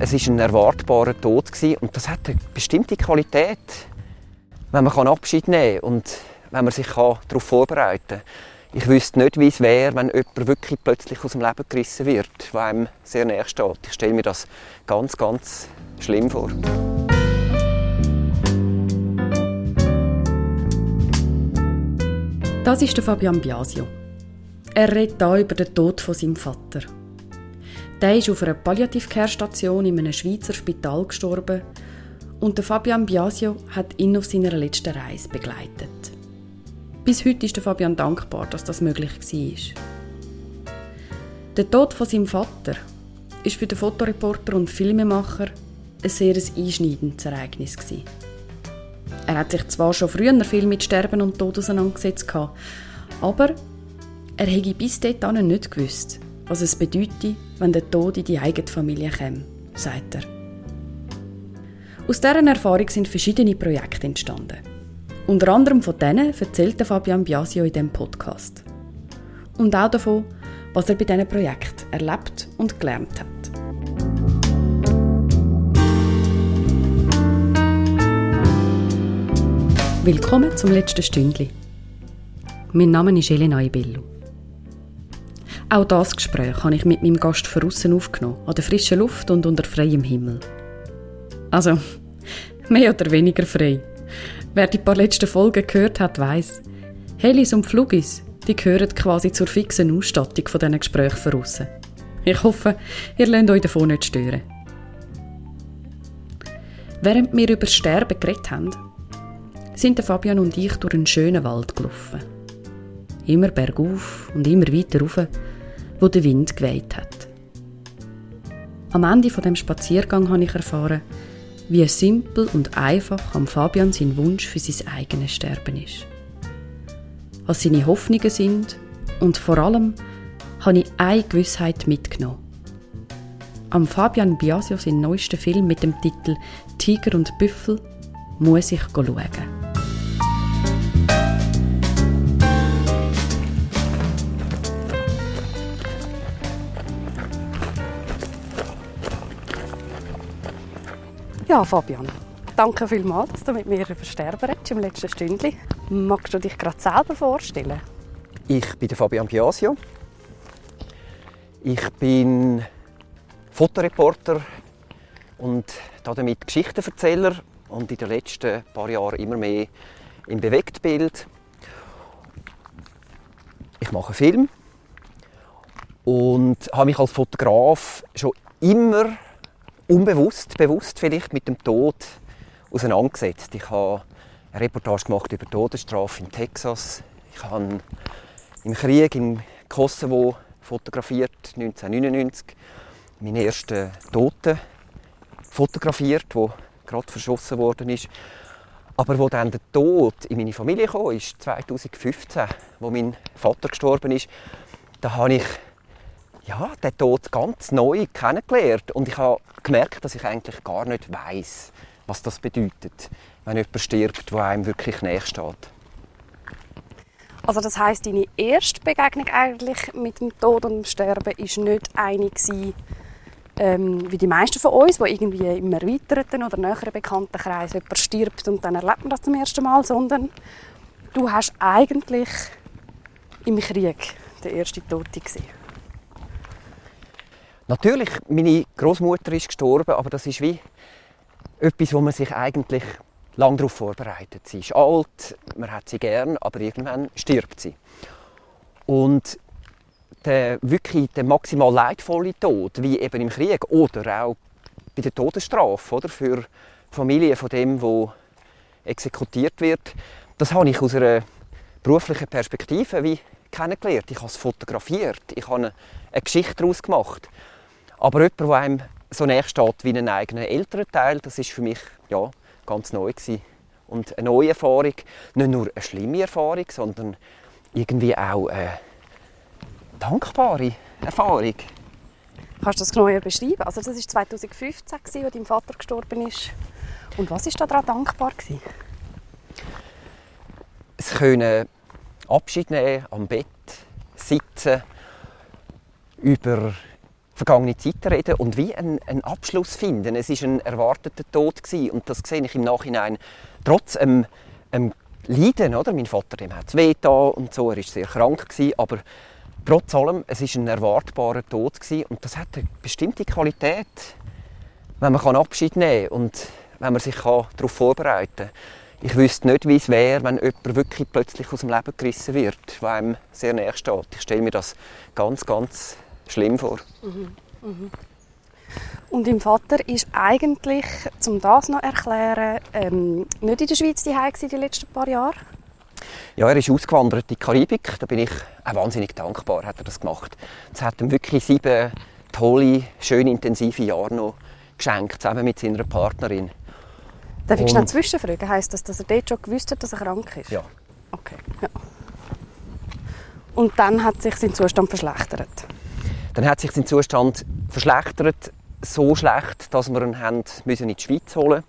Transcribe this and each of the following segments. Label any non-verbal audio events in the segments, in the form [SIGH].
es ist ein erwartbarer Tod und das hat eine bestimmte Qualität, wenn man Abschied nehmen kann und wenn man sich darauf vorbereiten kann. Ich wüsste nicht, wie es wäre, wenn jemand wirklich plötzlich aus dem Leben gerissen wird, der einem sehr nahe steht. Ich stelle mir das ganz, ganz schlimm vor. Das ist Fabian Biasio. Er redet hier über den Tod von seinem Vater. Der ist auf einer Palliativcare-Station in einem Schweizer Spital gestorben und Fabian Biasio hat ihn auf seiner letzten Reise begleitet. Bis heute ist Fabian dankbar, dass das möglich war. Der Tod von seinem Vater ist für den Fotoreporter und Filmemacher ein sehr einschneidendes Ereignis. Er hat sich zwar schon früher viel mit Sterben und Tod auseinandergesetzt, aber er hätte bis dahin nicht gewusst, was es bedeutet, wenn der Tod in die eigene Familie käme, sagt er. Aus dieser Erfahrung sind verschiedene Projekte entstanden. Unter anderem von denen erzählte Fabian Biasio in diesem Podcast. Und auch davon, was er bei diesen Projekten erlebt und gelernt hat. Willkommen zum letzten Stündli. Mein Name ist Elena Ibellu. Auch das Gespräch habe ich mit meinem Gast von außen aufgenommen, an der frischen Luft und unter freiem Himmel. Also, [LAUGHS] mehr oder weniger frei. Wer die paar letzten Folgen gehört hat, weiß, Helis und Flugis, die gehören quasi zur fixen Ausstattung von diesen Gesprächen von außen. Ich hoffe, ihr lasst euch davon nicht stören. Während wir über Sterben geredet haben, sind Fabian und ich durch einen schönen Wald gelaufen. Immer bergauf und immer weiter rauf, wo der Wind geweht hat. Am Ende von dem Spaziergang habe ich erfahren, wie simpel und einfach am Fabian sein Wunsch für sein eigenes Sterben ist. Was seine Hoffnungen sind und vor allem habe ich eine Gewissheit mitgenommen. Am Fabian Biasio sein neuesten Film mit dem Titel Tiger und Büffel muss ich schauen. Ja, Fabian, danke vielmals, dass du mit mir über Sterben redest im letzten Stündchen. Magst du dich gerade selber vorstellen? Ich bin Fabian Biasio. Ich bin Fotoreporter und damit Geschichtenerzähler und in den letzten paar Jahren immer mehr im Bewegtbild. Ich mache Film und habe mich als Fotograf schon immer unbewusst, bewusst vielleicht mit dem Tod auseinandergesetzt. Ich habe eine Reportage gemacht über Todesstrafe in Texas. Ich habe im Krieg im Kosovo fotografiert, 1999, meinen ersten Toten fotografiert, wo gerade verschossen worden ist. Aber wo dann der Tod in meine Familie kam, ist 2015, wo mein Vater gestorben ist, da habe ich ja, den Tod ganz neu kennengelernt. Und ich habe gemerkt, dass ich eigentlich gar nicht weiß, was das bedeutet, wenn jemand stirbt, der einem wirklich näher steht. Also das heißt, deine erste Begegnung eigentlich mit dem Tod und dem Sterben ist nicht eine gewesen, ähm, wie die meisten von uns, wo irgendwie im erweiterten oder näheren Bekanntenkreis jemand stirbt und dann erlebt man das zum ersten Mal, sondern du hast eigentlich im Krieg den ersten Tote gesehen. Natürlich, meine Großmutter ist gestorben, aber das ist wie etwas, wo man sich eigentlich lang darauf vorbereitet. Sie ist alt, man hat sie gern, aber irgendwann stirbt sie. Und der wirklich der maximal leidvolle Tod, wie eben im Krieg oder auch bei der Todesstrafe, oder für die Familie von dem, wo exekutiert wird, das habe ich aus einer beruflichen Perspektive wie kennengelernt. Ich habe es fotografiert, ich habe eine Geschichte daraus gemacht. Aber jemand, der einem so näher steht wie ein eigener Elternteil, das ist für mich ja, ganz neu gewesen. Und eine neue Erfahrung, nicht nur eine schlimme Erfahrung, sondern irgendwie auch eine dankbare Erfahrung. Kannst du das genauer beschreiben? Also das war 2015, als dein Vater gestorben ist. Und was war daran dankbar? Gewesen? Es können Abschied nehmen, am Bett sitzen, über vergangene Zeit reden und wie einen, einen Abschluss finden. Es ist ein erwarteter Tod gewesen. und das sehe ich im Nachhinein trotz einem, einem Leiden, oder? Mein Vater dem hat es weh und so, er war sehr krank gewesen, aber trotz allem, es ist ein erwartbarer Tod gewesen. und das hat eine bestimmte Qualität, wenn man Abschied nehmen kann und wenn man sich darauf vorbereiten kann. Ich wüsste nicht, wie es wäre, wenn jemand wirklich plötzlich aus dem Leben gerissen wird, der einem sehr nahe steht. Ich stelle mir das ganz, ganz schlimm vor. Mhm. Mhm. Und im Vater ist eigentlich, um das noch zu erklären, ähm, nicht in der Schweiz die die letzten paar Jahre? Ja, er ist ausgewandert in die Karibik. Da bin ich auch wahnsinnig dankbar, hat er das gemacht. Es hat ihm wirklich sieben tolle, schön intensive Jahre noch geschenkt, zusammen mit seiner Partnerin. Darf ich schnell zwischenfragen? Heisst das, dass er dort schon gewusst hat, dass er krank ist? Ja. Okay. Ja. Und dann hat sich sein Zustand verschlechtert? Dann hat sich sein Zustand verschlechtert, so schlecht, dass wir ihn haben müssen in die Schweiz holen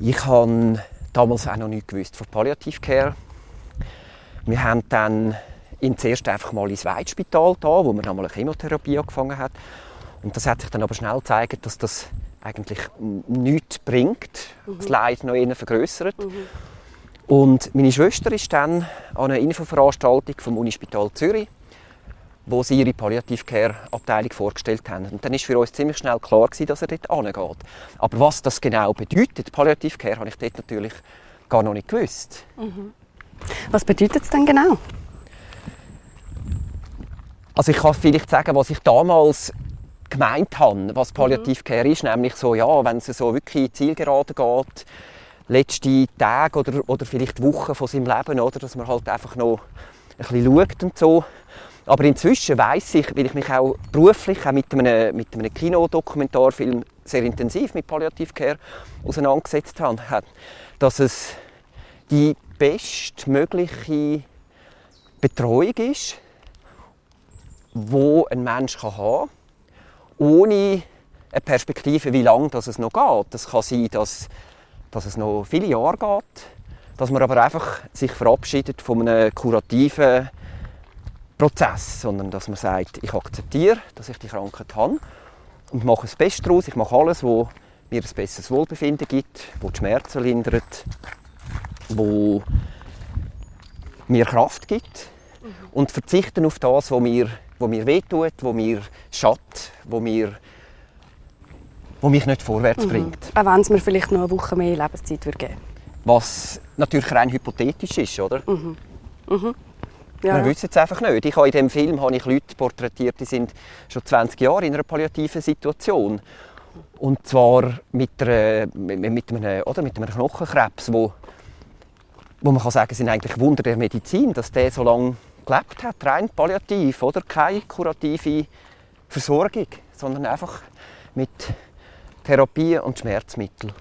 Ich habe damals auch noch nichts gewusst von Palliativcare. Wir haben dann ihn zuerst einfach mal ins Weitspital da, wo man einmal eine Chemotherapie angefangen hat. Und das hat sich dann aber schnell gezeigt, dass das eigentlich nichts bringt, mhm. das Leid noch eher vergrößert. Mhm. Und meine Schwester ist dann an einer Infoveranstaltung vom Unispital Zürich, wo sie ihre Palliativcare-Abteilung vorgestellt haben. Und dann ist für uns ziemlich schnell klar gewesen, dass er dort angeht. Aber was das genau bedeutet, Palliativcare, habe ich dort natürlich gar noch nicht gewusst. Mhm. Was bedeutet es denn genau? Also ich kann vielleicht sagen, was ich damals gemeint habe, was Palliativcare mhm. ist, nämlich so, ja, wenn es so wirklich zielgerade geht, letzte Tage oder, oder vielleicht Wochen von seinem Leben, oder, dass man halt einfach noch ein bisschen schaut und so. Aber inzwischen weiß ich, weil ich mich auch beruflich auch mit einem, mit einem Kinodokumentarfilm sehr intensiv mit Palliativcare auseinandergesetzt habe, dass es die bestmögliche Betreuung ist, wo ein Mensch haben kann ohne eine Perspektive, wie lange es noch geht. Es kann sein, dass, dass es noch viele Jahre geht, dass man aber einfach sich verabschiedet von einem kurativen Prozess, sondern dass man sagt, ich akzeptiere, dass ich die Krankheit habe und mache das Beste daraus. Ich mache alles, wo mir ein besseres Wohlbefinden gibt, wo die Schmerzen lindert, wo mir Kraft gibt und verzichten auf das, was mir wo mir wehtut, wo mir schadet, wo mir wo mich nicht vorwärts mhm. bringt. Auch wenn es mir vielleicht noch eine Woche mehr Lebenszeit würde geben Was natürlich rein hypothetisch ist, oder? Mhm. Mhm. Ja, Wir ja. wissen es einfach nicht. Ich habe in diesem Film habe ich Leute porträtiert, die sind schon 20 Jahre in einer palliativen Situation. Und zwar mit, einer, mit, einem, oder, mit einem Knochenkrebs, wo, wo man kann sagen, sind eigentlich Wunder der Medizin, dass der so lange gelebt hat, rein palliativ, oder? Keine kurative Versorgung, sondern einfach mit Therapie und Schmerzmittel.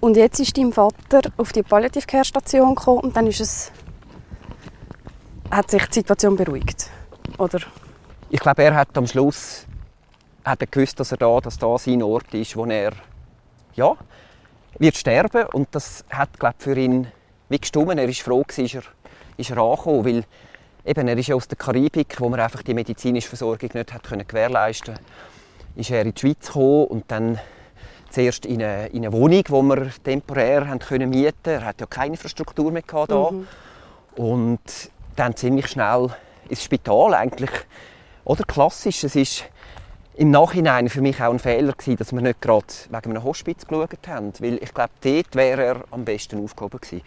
Und jetzt ist dein Vater auf die Palliative-Care-Station gekommen und dann ist es hat sich die Situation beruhigt, oder? Ich glaube, er hat am Schluss hat er gewusst, dass er da, dass da sein Ort ist, wo er ja wird sterben und das hat glaube für ihn wie gestummen. Er ist froh, ist er, ist er angekommen, weil eben, er ist ja aus der Karibik, wo man einfach die medizinische Versorgung nicht hat können gewährleisten konnte. Ist er in die Schweiz gekommen und dann zuerst in eine, in eine Wohnung, die wir temporär haben können mieten. Er hat ja keine Infrastruktur mehr gehabt da. Mhm. Und dann ziemlich schnell ins Spital eigentlich. Oder klassisch, es ist im Nachhinein für mich auch ein Fehler gewesen, dass wir nicht gerade wegen einem Hospiz geschaut haben, weil ich glaube, dort wäre er am besten aufgehoben gewesen.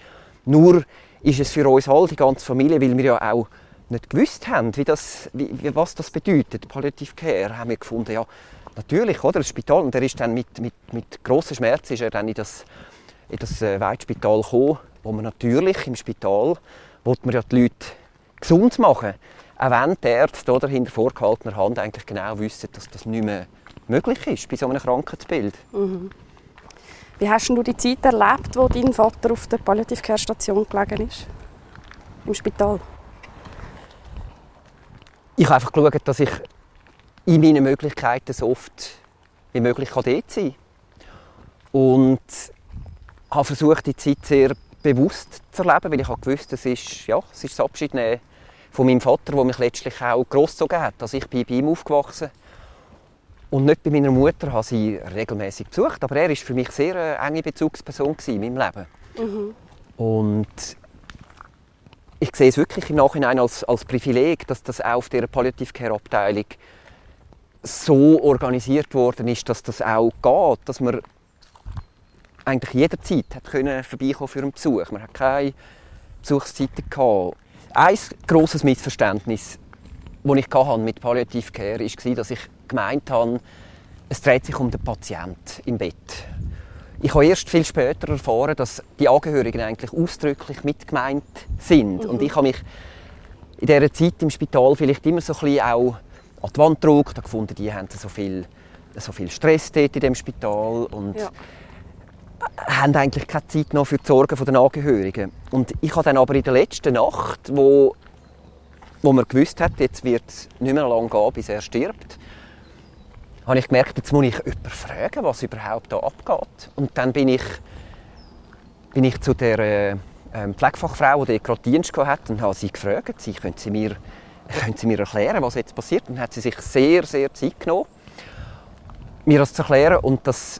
Nur ist es für uns alle, die ganze Familie, weil wir ja auch nicht gewusst haben, wie das, wie, was das bedeutet, Palliative Care, haben wir gefunden, ja, natürlich, oder, das Spital, und er ist dann mit, mit, mit grossen Schmerzen ist er dann in das, in das äh, Weitspital gekommen, wo man natürlich im Spital, wollte man ja die Leute gesund machen, auch wenn die Ärzte oder hinter vorgehaltener Hand eigentlich genau wissen, dass das nicht mehr möglich ist bei so einem Krankheitsbild. Mhm. Wie hast du die Zeit erlebt, wo dein Vater auf der Palliative Care Station gelegen ist? Im Spital? ich habe einfach geschaut, dass ich in meinen Möglichkeiten so oft wie möglich dort sein kann. Und habe versucht, die Zeit sehr bewusst zu erleben, weil ich habe gewusst, es ist, ja, es ist das Abschiednehmen von meinem Vater, der mich letztlich auch großgezogen hat. Also ich bin bei ihm aufgewachsen und nicht bei meiner Mutter habe sie regelmäßig besucht, aber er ist für mich sehr eine enge Bezugsperson in meinem Leben. Mhm. Und ich sehe es wirklich im Nachhinein als, als Privileg, dass das auch auf der Palliative Care Abteilung so organisiert worden ist, dass das auch geht, dass man eigentlich jederzeit hat können vorbeikommen für einen Besuch. Man hat keine Besuchszeiten gehabt. Ein grosses Missverständnis, das ich mit Palliative Care war, dass ich gemeint habe, es dreht sich um den Patienten im Bett. Ich habe erst viel später erfahren, dass die Angehörigen eigentlich ausdrücklich mitgemeint sind. Mhm. Und ich habe mich in dieser Zeit im Spital vielleicht immer so ein bisschen auch an die Wand gedruckt, gefunden, die haben so viel, so viel Stress dort in dem Spital und ja. Haben eigentlich keine Zeit noch für die Sorgen der Angehörigen. Und ich habe dann aber in der letzten Nacht, wo, wo man gewusst hat, jetzt wird es nicht mehr lange gehen, bis er stirbt, habe ich gemerkt, jetzt muss ich jemanden fragen, was überhaupt da abgeht. Und dann bin ich, bin ich zu der äh, Pflegefachfrau, die gerade Dienst hatte, und habe sie gefragt, sie, können, sie mir, [LAUGHS] können Sie mir erklären, was jetzt passiert? Und dann hat sie sich sehr, sehr Zeit genommen, mir das zu erklären. Und das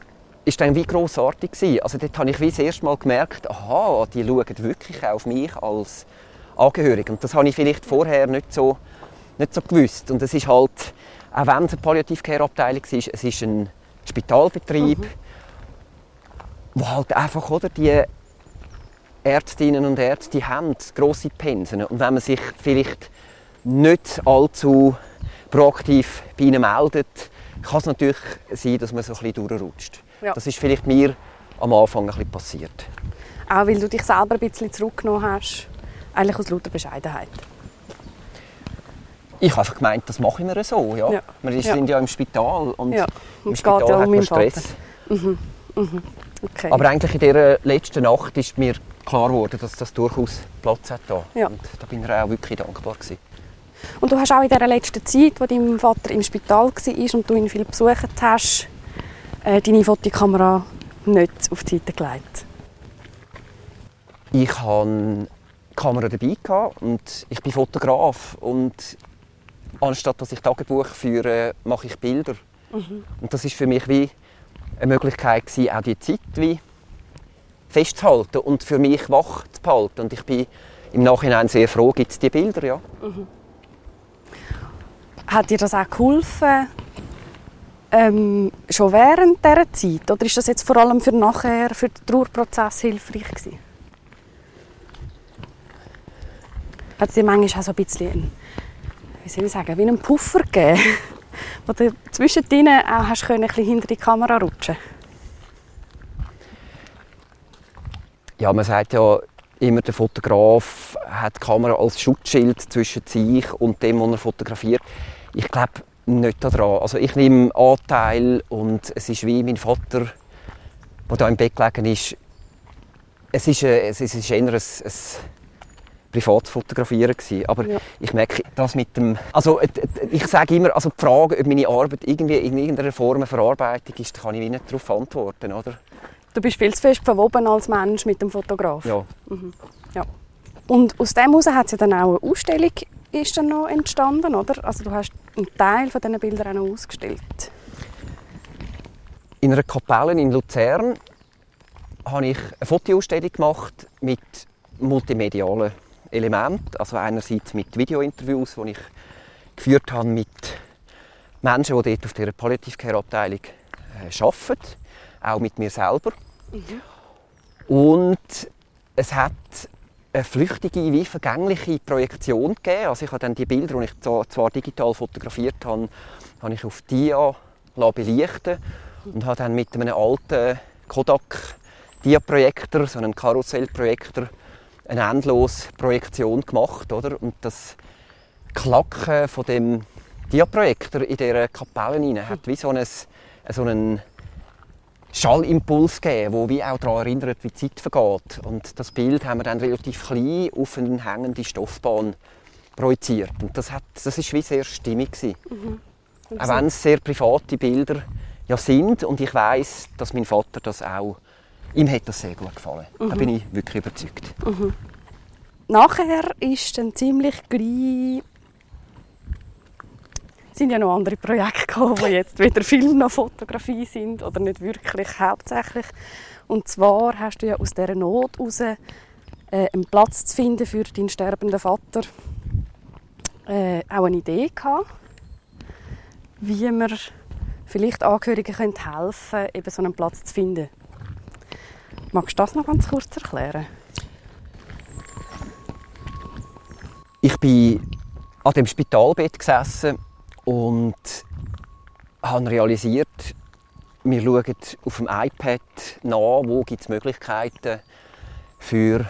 ist dann wie grossartig gewesen. Also dort habe ich wie das erste Mal gemerkt, aha, die schauen wirklich auf mich als Angehörige. Und das habe ich vielleicht vorher nicht so, nicht so gewusst. Und es ist halt auch wenn es eine Palliative-Care-Abteilung ist, es ist ein Spitalbetrieb, mhm. wo halt einfach oder, die Ärztinnen und Ärzte haben grosse Pensen. Und wenn man sich vielleicht nicht allzu proaktiv bei ihnen meldet, kann es natürlich sein, dass man so ein bisschen durchrutscht. Ja. Das ist vielleicht mir am Anfang ein bisschen passiert. Auch weil du dich selber ein bisschen zurückgenommen hast, eigentlich aus lauter Bescheidenheit. Ich habe einfach gemeint, das machen wir so. Ja. ja. Wir sind ja. ja im Spital und ja. im Spital ja hat man Stress. Mhm. Mhm. Okay. Aber eigentlich in dieser letzten Nacht ist mir klar geworden, dass das durchaus Platz hat. Da. Ja. Und da bin ich auch wirklich dankbar. Gewesen. Und du hast auch in dieser letzten Zeit, wo dein Vater im Spital war und du ihn viel besucht hast, äh, deine Fotokamera nicht auf die Seite gelegt? Ich hatte die Kamera dabei und ich bin Fotograf und anstatt dass ich Tagebuch führe, mache ich Bilder. Mhm. Und das ist für mich wie eine Möglichkeit gewesen, auch die Zeit wie festzuhalten und für mich wach zu behalten. Und ich bin im Nachhinein sehr froh, gibt es die Bilder, ja. Mhm. Hat dir das auch geholfen, ähm, schon während dieser Zeit? Oder ist das jetzt vor allem für nachher, für den Trauerprozess hilfreich gewesen? Hat dir manchmal auch so ein bisschen wie soll ich sagen, wie einen Puffer gegeben, [LAUGHS] wo du zwischen ihnen auch hast können, ein bisschen hinter die Kamera rutschen Ja, man sagt ja immer, der Fotograf hat die Kamera als Schutzschild zwischen sich und dem, was er fotografiert. Ich glaube nicht daran. Also ich nehme Anteil und es ist wie mein Vater, der da im Bett gelegen ist. Es ist, ein, es ist eher ein, ein privat zu fotografieren gewesen. Aber ja. ich merke, das mit dem, also ich sage immer, also die Frage, ob meine Arbeit irgendwie in irgendeiner Form eine Verarbeitung ist, kann ich nicht darauf antworten, oder? Du bist viel zu fest verwoben als Mensch mit dem Fotograf. Ja. Mhm. ja. Und aus dem heraus hat es ja dann auch eine Ausstellung ist dann noch entstanden, oder? Also du hast einen Teil von diesen Bildern auch noch ausgestellt. In einer Kapelle in Luzern habe ich eine Fotoausstellung gemacht mit multimedialen Element. Also einerseits mit Videointerviews, die ich geführt habe mit Menschen, die dort auf der Palliative Care Abteilung äh, arbeiten, auch mit mir selber. Mhm. Und es hat eine flüchtige, wie vergängliche Projektion gegeben. Also ich habe dann die Bilder, die ich zwar digital fotografiert habe, habe ich auf Dia belichten und habe dann mit einem alten Kodak Dia-Projektor, so einem Karussellprojektor, eine endlose Projektion gemacht, oder? Und das Klacken von dem Diaprojektor in dieser Kapelle rein, hat wie so einen, so einen Schallimpuls gegeben, der wie auch daran erinnert, wie die Zeit vergeht. Und das Bild haben wir dann relativ klein auf eine hängende Stoffbahn projiziert. Und das, hat, das ist wie sehr stimmig Mhm. Auch wenn es sehr private Bilder ja sind und ich weiß, dass mein Vater das auch Ihm hat das sehr gut gefallen. Mhm. Da bin ich wirklich überzeugt. Mhm. nachher ist dann ziemlich gleich sind ja noch andere Projekte gekommen, die jetzt weder Film noch Fotografie sind oder nicht wirklich hauptsächlich. Und zwar hast du ja aus dieser Not heraus äh, einen Platz zu finden für deinen sterbenden Vater äh, auch eine Idee gehabt, wie man vielleicht Angehörigen helfen können, eben so einen Platz zu finden. Magst du das noch ganz kurz erklären? Ich bin an dem Spitalbett gesessen und habe realisiert, wir schauen auf dem iPad nach, wo gibt es Möglichkeiten für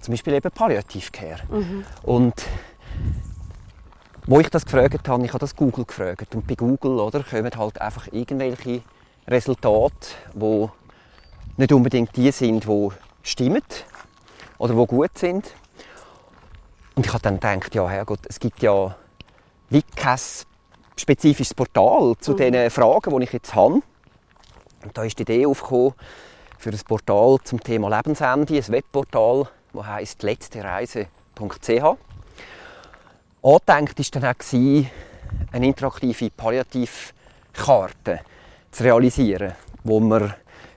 zum Beispiel eben Palliativcare. Mhm. Und wo ich das gefragt habe, ich habe das Google gefragt und bei Google oder, kommen halt einfach irgendwelche Resultate, die nicht unbedingt die sind, die stimmen oder die gut sind. Und ich habe dann gedacht, ja Herrgott, es gibt ja wie kein spezifisches Portal zu mhm. den Fragen, die ich jetzt habe. Und da ist die Idee aufgekommen für ein Portal zum Thema Lebensende, ein Webportal, das heisst letztereise.ch. Angedenkt war dann auch, eine interaktive Palliativkarte zu realisieren, wo man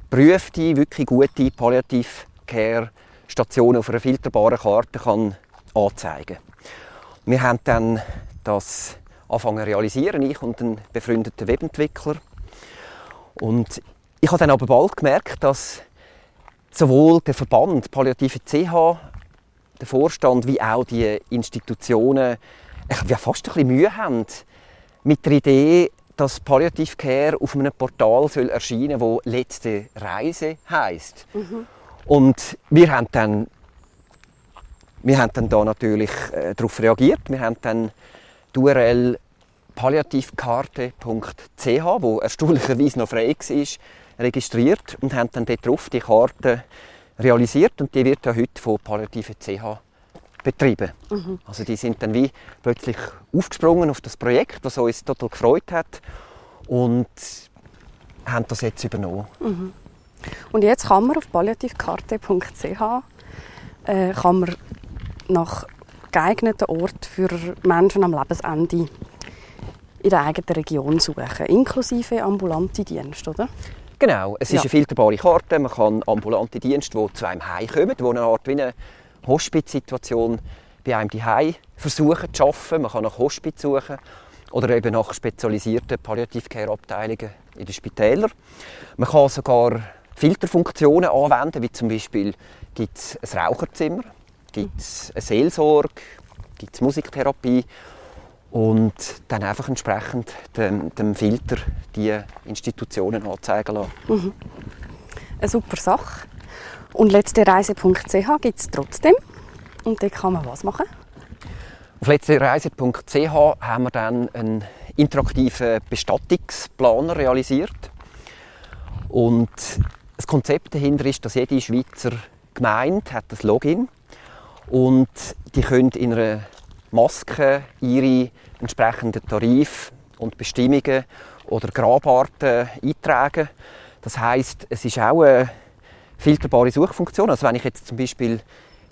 prüfte, wirklich gute Palliativ-Care-Stationen auf einer filterbaren Karte kann anzeigen kann. Wir haben dann das anfangen realisieren, ich und ein befreundeter Webentwickler. Und ich habe dann aber bald gemerkt, dass sowohl der Verband Palliative CH, der Vorstand, wie auch die Institutionen ja, fast ein bisschen Mühe haben mit der Idee, dass Palliative Care auf einem Portal soll erscheinen soll, das «Letzte Reise» heisst. Mhm. Und wir haben dann wir haben dann da natürlich äh, darauf reagiert. Wir haben dann die URL palliativkarte.ch, wo erstaunlicherweise noch frei war, registriert und haben dann dort drauf die Karte realisiert und die wird ja heute von Palliative CH betrieben. Mhm. Also die sind dann wie plötzlich aufgesprungen auf das Projekt, was uns total gefreut hat und haben das jetzt übernommen. Mhm. Und jetzt kann man auf palliativkarte.ch äh, kann man nach geeigneten Ort für Menschen am Lebensende in der eigenen Region suchen, inklusive ambulante Dienste, oder? Genau, es ist ja. eine filterbare Karte. Man kann ambulante Dienste, die zu einem Heim kommen, die eine Art wie eine Hospizsituation bei einem Heim versuchen zu schaffen. Man kann nach Hospiz suchen oder eben nach spezialisierten Palliative-Care-Abteilungen in den Spitälern. Man kann sogar Filterfunktionen anwenden, wie zum Beispiel gibt es ein Raucherzimmer, gibt es eine Seelsorge, gibt es Musiktherapie und dann einfach entsprechend dem, dem Filter die Institutionen anzeigen lassen. Mhm. Eine super Sache. Und letztereise.ch gibt es trotzdem. Und dort kann man was machen? Auf letztereise.ch haben wir dann einen interaktiven Bestattungsplaner realisiert. Und das Konzept dahinter ist, dass jede Schweizer Gemeinde hat ein Login und die können in einer Maske ihre entsprechenden Tarife und Bestimmungen oder Grabarten eintragen. Das heißt, es ist auch eine filterbare Suchfunktion. Also wenn ich jetzt zum Beispiel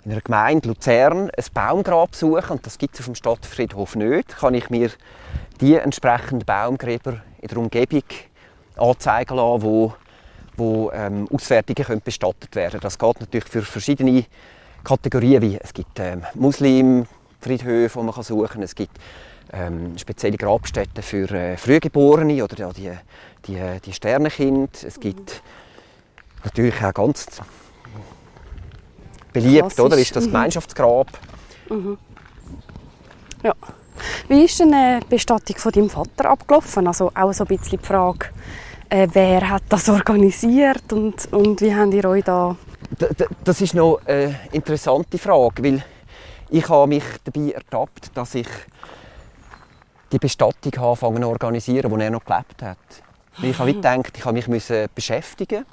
in einer Gemeinde Luzern ein Baumgrab suche, und das gibt es auf dem Stadtfriedhof nicht, kann ich mir die entsprechenden Baumgräber in der Umgebung anzeigen lassen, wo, wo ähm, Auswertungen können bestattet werden Das geht natürlich für verschiedene Kategorien, wie es gibt ähm, Muslimfriedhöfe, die man suchen kann, es gibt ähm, spezielle Grabstätten für äh, Frühgeborene oder ja, die, die, die Sternenkinder. Es gibt natürlich auch ganz beliebt, oder, ist das mhm. Gemeinschaftsgrab. Mhm. Ja. Wie ist denn die Bestattung von deinem Vater abgelaufen? Also auch so ein bisschen die Frage, äh, wer hat das organisiert und, und wie habt ihr euch da... Das ist noch eine interessante Frage, weil ich habe mich dabei ertappt, dass ich die Bestattung anfangen zu organisieren, wo er noch gelebt hat. Ich habe gedacht, ich habe mich beschäftigen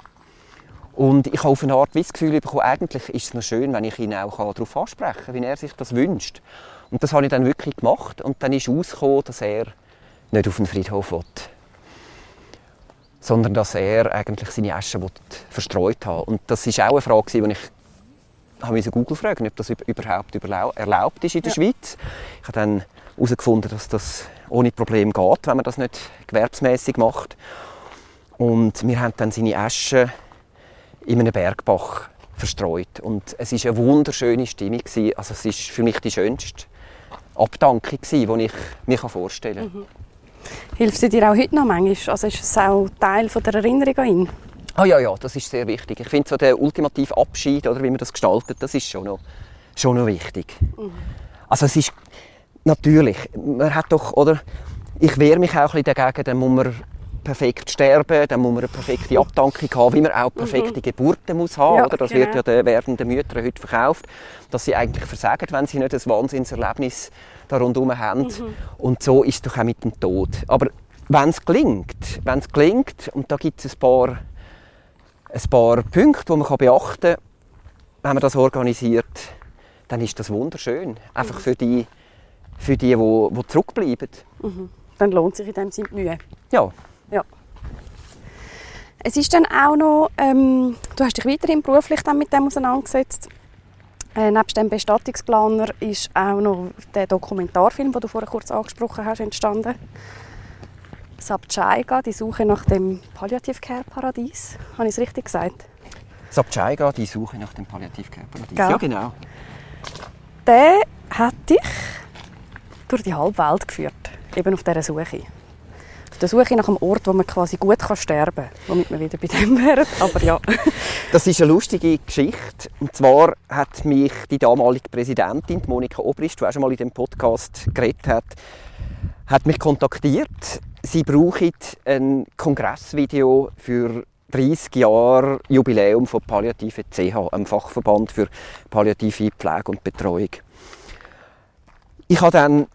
und ich habe auf eine Art das Gefühl bekommen, eigentlich ist es noch schön, wenn ich ihn auch darauf ansprechen kann, wie er sich das wünscht. Und das habe ich dann wirklich gemacht und dann ist herausgekommen, dass er nicht auf den Friedhof will, sondern dass er eigentlich seine Asche verstreut hat. Und das ist auch eine Frage, die ich musste Google fragen, ob das überhaupt erlaubt ist in der ja. Schweiz. Ich habe dann herausgefunden, dass das ohne Problem geht, wenn man das nicht gewerbsmäßig macht. Und wir haben dann seine Asche in einem Bergbach verstreut. Und es war eine wunderschöne Stimmung. Also es war für mich die schönste Abdankung, die ich mir vorstellen kann. Mhm. Hilft sie dir auch heute noch manchmal? Also ist es auch Teil der Erinnerung an ihn? Ah ja, ja, das ist sehr wichtig. Ich finde so der ultimative Abschied oder wie man das gestaltet, das ist schon noch, schon noch wichtig. Mhm. Also es ist natürlich, man hat doch, oder, ich wehre mich auch ein bisschen dagegen, dann muss man perfekt sterben, dann muss man eine perfekte Abdankung haben, wie man auch perfekte mhm. Geburten muss haben. Ja, oder? Das genau. wird ja den werdenden Müttern heute verkauft, dass sie eigentlich versagen, wenn sie nicht ein Wahnsinnserlebnis da rundherum haben. Mhm. Und so ist es doch auch mit dem Tod. Aber wenn es gelingt, wenn es gelingt, und da gibt es ein paar, ein paar Punkte, die man beachten kann, wenn man das organisiert, dann ist das wunderschön. Einfach mhm. für die, für die, die, die zurückbleiben. Mhm. Dann lohnt sich in dem Sinne die Mühe. Ja. Ja. Es ist dann auch noch, ähm, du hast dich weiterhin beruflich dann mit dem auseinandergesetzt. Äh, nebst dem Bestattungsplaner ist auch noch der Dokumentarfilm, den du vorher kurz angesprochen hast, entstanden. Sabchaiga, die Suche nach dem Palliativ-Care-Paradies. Habe ich es richtig gesagt? Sabchaiga, die Suche nach dem Palliativ-Care-Paradies. Ja, genau. Der hat dich durch die halbe Welt geführt, eben auf dieser Suche. Auf der Suche nach einem Ort, wo man quasi gut sterben kann, womit wir wieder bei dem wären, aber ja. [LAUGHS] Das ist eine lustige Geschichte. Und zwar hat mich die damalige Präsidentin, Monika Obrist, die auch schon mal in dem Podcast geredet hat, hat mich kontaktiert. Sie brauchen ein Kongressvideo für 30 Jahre Jubiläum von Palliative CH, einem Fachverband für palliative Pflege und Betreuung. Ich habe dann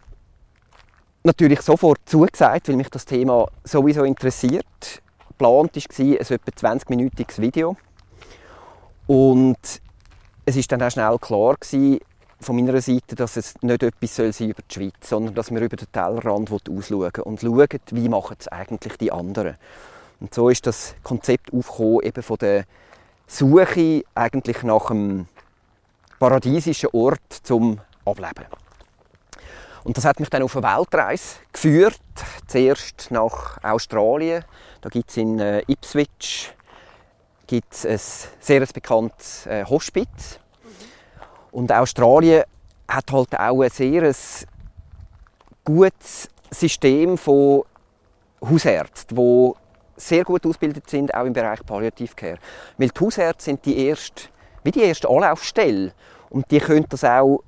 natürlich sofort zugesagt, weil mich das Thema sowieso interessiert. Geplant war ein etwa 20-minütiges Video. Und es war dann auch schnell klar gewesen, von meiner Seite, dass es nicht etwas soll sein über die Schweiz, sondern dass wir über den Tellerrand ausschauen und schauen, wie machen es eigentlich die anderen. Und so ist das Konzept aufgekommen, eben von der Suche eigentlich nach einem paradiesischen Ort zum Ableben. Und das hat mich dann auf eine Weltreise geführt. Zuerst nach Australien. Da gibt es in äh, Ipswich gibt's ein sehr bekanntes äh, Hospiz. Mhm. Und Australien hat halt auch ein sehr gutes System von Hausärzten, die sehr gut ausgebildet sind, auch im Bereich Palliativcare. Weil die Hausärzte sind die erste, wie die erste Anlaufstelle und die können das auch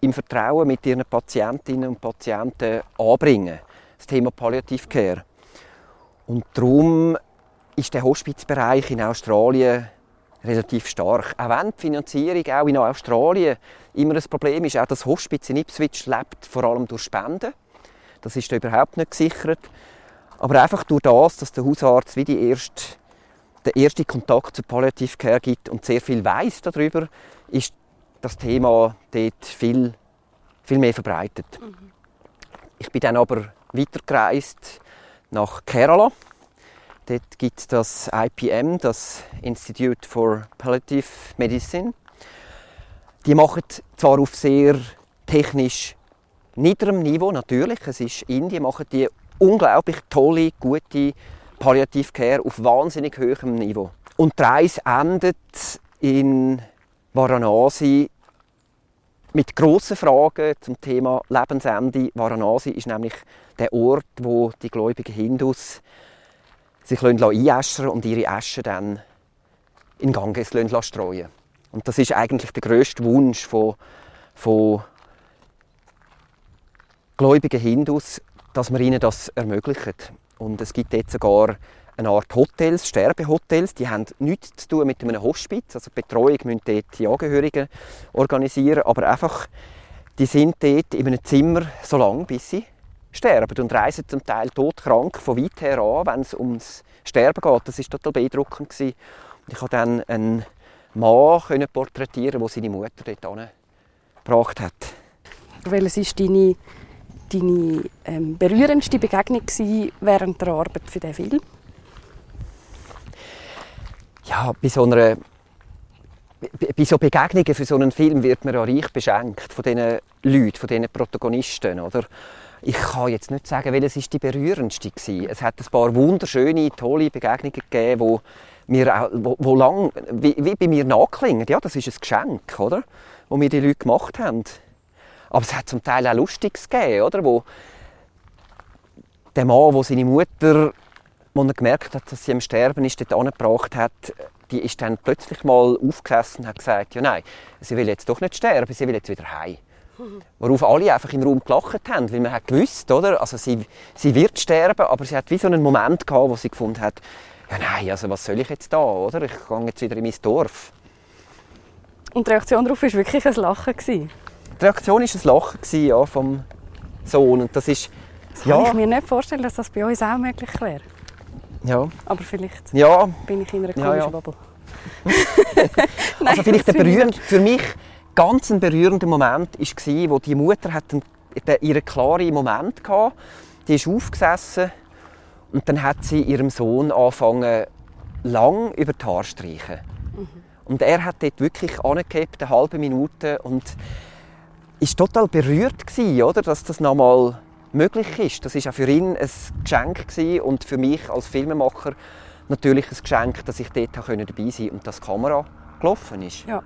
im Vertrauen mit ihren Patientinnen und Patienten anbringen. Das Thema Palliative Und darum ist der Hospizbereich in Australien relativ stark. Auch wenn die Finanzierung auch in Australien immer ein Problem ist, auch das Hospiz in Ipswich lebt vor allem durch Spenden. Das ist da überhaupt nicht gesichert. Aber einfach durch das, dass der Hausarzt wie die erste, der erste Kontakt zur Palliative gibt und sehr viel weiß darüber, ist das Thema dort viel, viel mehr verbreitet. Mhm. Ich bin dann aber weitergereist nach Kerala. Dort gibt es das IPM, das Institute for Palliative Medicine. Die machen zwar auf sehr technisch niederem Niveau, natürlich, es ist Indien, machen die unglaublich tolle, gute Palliative Care auf wahnsinnig hohem Niveau. Und die Reise endet in Varanasi mit grossen Fragen zum Thema Lebensende. Varanasi ist nämlich der Ort, wo die gläubigen Hindus sich einäschern und ihre Asche dann in Ganges streuen Und das ist eigentlich der grösste Wunsch von, von gläubigen Hindus, dass man ihnen das ermöglicht. Und es gibt jetzt sogar eine Art Hotels, Sterbehotels, die haben nichts zu tun mit einem Hospiz, also die Betreuung müssen dort die Angehörigen organisieren, aber einfach, die sind dort in einem Zimmer so lange, bis sie sterben und reisen zum Teil todkrank von weit her an, wenn es ums Sterben geht. Das war total beeindruckend. Und ich konnte dann einen Mann porträtieren, der seine Mutter dort gebracht hat. Welches ist deine, deine ähm, berührendste Begegnung während der Arbeit für diesen Film? Ja, bei so einer bei so Begegnungen für so einen Film wird man ja reich beschenkt von diesen Leuten, von diesen Protagonisten, oder? Ich kann jetzt nicht sagen, welches ist die berührendste war. Es hat ein paar wunderschöne, tolle Begegnungen gegeben, wo mir auch, wo, wo lang, wie, wie, bei mir nachklingen. Ja, das ist ein Geschenk, oder? Wo mir die Leute gemacht haben. Aber es hat zum Teil auch Lustiges gegeben, oder? Wo der Mann, der seine Mutter, als er gemerkt hat, dass sie am Sterben ist, dort angebracht hat, die ist dann plötzlich mal aufgesessen und hat gesagt, ja nein, sie will jetzt doch nicht sterben, sie will jetzt wieder heim. [LAUGHS] Worauf alle einfach im Raum gelacht haben, weil man hat gewusst, oder? Also sie, sie wird sterben, aber sie hat wie so einen Moment gehabt, wo sie gefunden hat, ja nein, also was soll ich jetzt da, oder? Ich gehe jetzt wieder in mein Dorf. Und die Reaktion darauf war wirklich ein Lachen? Gewesen. Die Reaktion war ein Lachen gewesen, ja, vom Sohn. Und das ist, das ja, kann ich mir nicht vorstellen, dass das bei uns auch möglich wäre. Ja, Aber vielleicht ja, bin ich in einer Ja, komischen ja. Bubble. [LAUGHS] also vielleicht der berührend, für mich ganz ein berührender Moment war, wo die Mutter hat einen, ihren klaren Moment hatte. Die ist aufgesessen und dann hat sie ihrem Sohn angefangen, lang über die Haare zu streichen. Und er hat dort wirklich angehebt, eine halbe Minute und ist total berührt gewesen, oder, dass das nochmal möglich ist. Das ist auch für ihn ein Geschenk gewesen und für mich als Filmemacher natürlich ein Geschenk, dass ich dort dabei sein konnte und dass die Kamera gelaufen ist. Ja.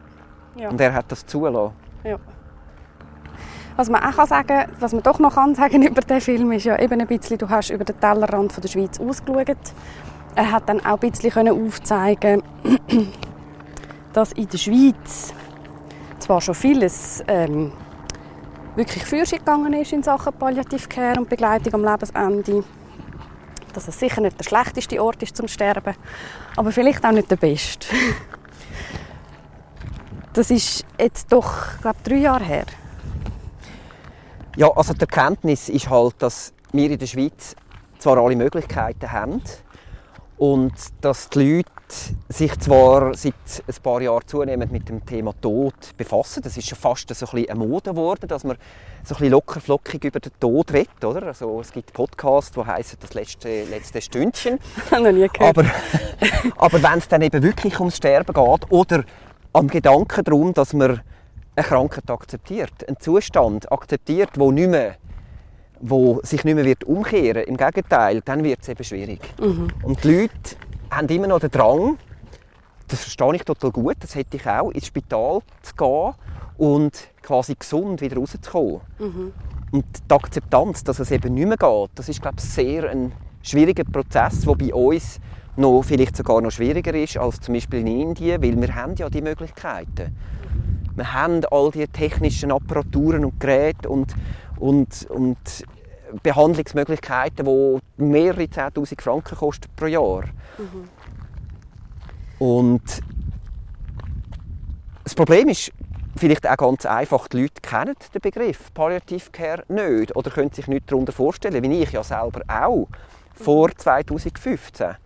Ja. Und er hat das zulassen. Ja. Was man auch kann sagen was man doch noch kann sagen [LAUGHS] über den Film, ist ja eben ein bisschen, du hast über den Tellerrand von der Schweiz ausgeschaut. Er hat dann auch ein bisschen können aufzeigen [CLEARS THROAT] dass in der Schweiz zwar schon vieles ähm, wirklich sich gegangen ist in Sachen Palliative und Begleitung am Lebensende. Dass es sicher nicht der schlechteste Ort ist zum Sterben, aber vielleicht auch nicht der beste. [LAUGHS] Das ist jetzt doch, glaube drei Jahre her. Ja, also die Erkenntnis ist halt, dass wir in der Schweiz zwar alle Möglichkeiten haben und dass die Leute sich zwar seit ein paar Jahren zunehmend mit dem Thema Tod befassen. Das ist schon fast so ein bisschen eine Mode geworden, dass man so ein bisschen lockerflockig über den Tod redet. Oder? Also, es gibt Podcasts, die heißen «Das letzte, letzte Stündchen». Habe [LAUGHS] noch nie gehört. Aber, aber wenn es dann eben wirklich ums Sterben geht oder am Gedanken darum, dass man eine Krankheit akzeptiert, einen Zustand akzeptiert, wo, nicht mehr, wo sich nicht mehr wird umkehren Im Gegenteil, dann wird es eben schwierig. Und die Leute haben immer noch den Drang, das verstehe ich total gut, das hätte ich auch, ins Spital zu gehen und quasi gesund wieder rauszukommen. Und die Akzeptanz, dass es eben nicht mehr geht, das ist, glaube ich, sehr ein schwieriger Prozess, der bei uns noch, vielleicht sogar noch schwieriger ist als zum Beispiel in Indien, weil wir haben ja die Möglichkeiten. Wir haben all die technischen Apparaturen und Geräte und, und, und Behandlungsmöglichkeiten, die mehrere 10'000 Franken kosten pro Jahr. Und das Problem ist vielleicht auch ganz einfach, die Leute kennen den Begriff Palliative Care nicht oder können sich nicht darunter vorstellen, wie ich ja selber auch, vor 2015.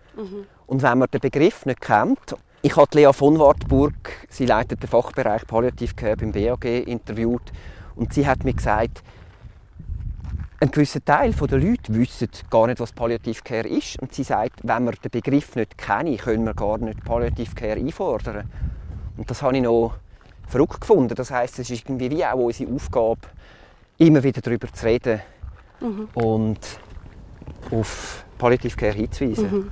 Und wenn man den Begriff nicht kennt, ich habe Lea von Wartburg, sie leitet den Fachbereich Palliative Care beim BAG, interviewt und sie hat mir gesagt, ein gewisser Teil der Leute wissen gar nicht, was Palliative Care ist. Und sie sagt, wenn wir den Begriff nicht kennen, können wir gar nicht Palliative Care einfordern. Und das habe ich noch verrückt gefunden. Das heißt, es ist irgendwie wie auch unsere Aufgabe, immer wieder darüber zu reden und auf Palliative Care hinzuweisen.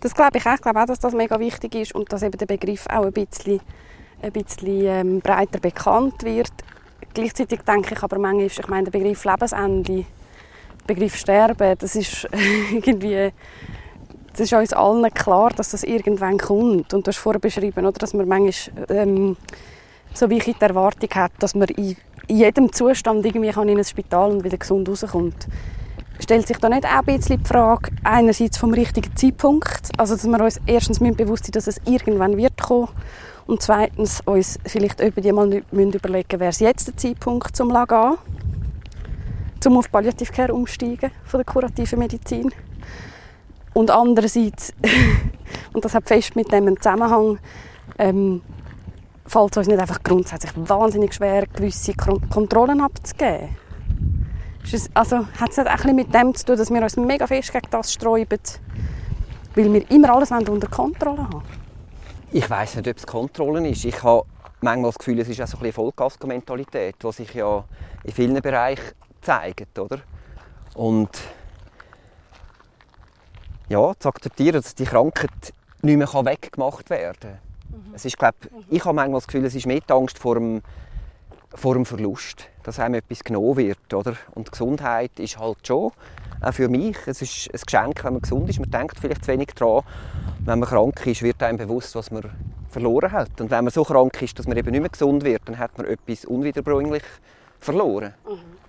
Das glaube ich auch. Ich glaube auch, dass das mega wichtig ist und dass eben der Begriff auch ein bisschen, ein bisschen ähm, breiter bekannt wird. Gleichzeitig denke ich aber manchmal, ich meine, der Begriff Lebensende, der Begriff Sterben, das ist [LAUGHS] irgendwie, das ist uns allen klar, dass das irgendwann kommt. Und du hast vorher beschrieben, oder, dass man manchmal ähm, so wie ich die Erwartung hat, dass man in, in jedem Zustand irgendwie kann in ein Spital und wieder gesund rauskommt. Stellt sich da nicht auch ein bisschen die Frage, einerseits vom richtigen Zeitpunkt, also dass wir uns erstens bewusst sein, dass es irgendwann wird kommen und zweitens uns vielleicht über mal überlegen, wäre es jetzt der Zeitpunkt zum gehen, zum auf Palliative Care umsteigen von der kurativen Medizin. Und andererseits, [LAUGHS] und das hat fest mit dem Zusammenhang, ähm, fällt es uns nicht einfach grundsätzlich wahnsinnig schwer, gewisse Kon- Kontrollen abzugeben. Es- Also hat es nicht auch ein bisschen mit dem zu tun, dass wir uns mega fest gegen das sträuben, weil wir immer alles unter Kontrolle haben Ich weiß nicht, ob es Kontrollen ist. Ich habe manchmal das Gefühl, es ist auch so ein bisschen Vollgas-Mentalität, die sich ja in vielen Bereichen zeigt, oder? Und ja, zu akzeptieren, dass die Krankheit nicht mehr weggemacht werden kann. Mhm. Es ist, glaub, ich habe manchmal das Gefühl, es ist mehr die Angst vor dem, vor dem Verlust, dass einem etwas genommen wird. Oder? Und Gesundheit ist halt schon, auch für mich, es ist ein Geschenk, wenn man gesund ist. Man denkt vielleicht zu wenig daran. Wenn man krank ist, wird einem bewusst, was man verloren hat. Und wenn man so krank ist, dass man eben nicht mehr gesund wird, dann hat man etwas unwiederbringlich verloren. Mhm.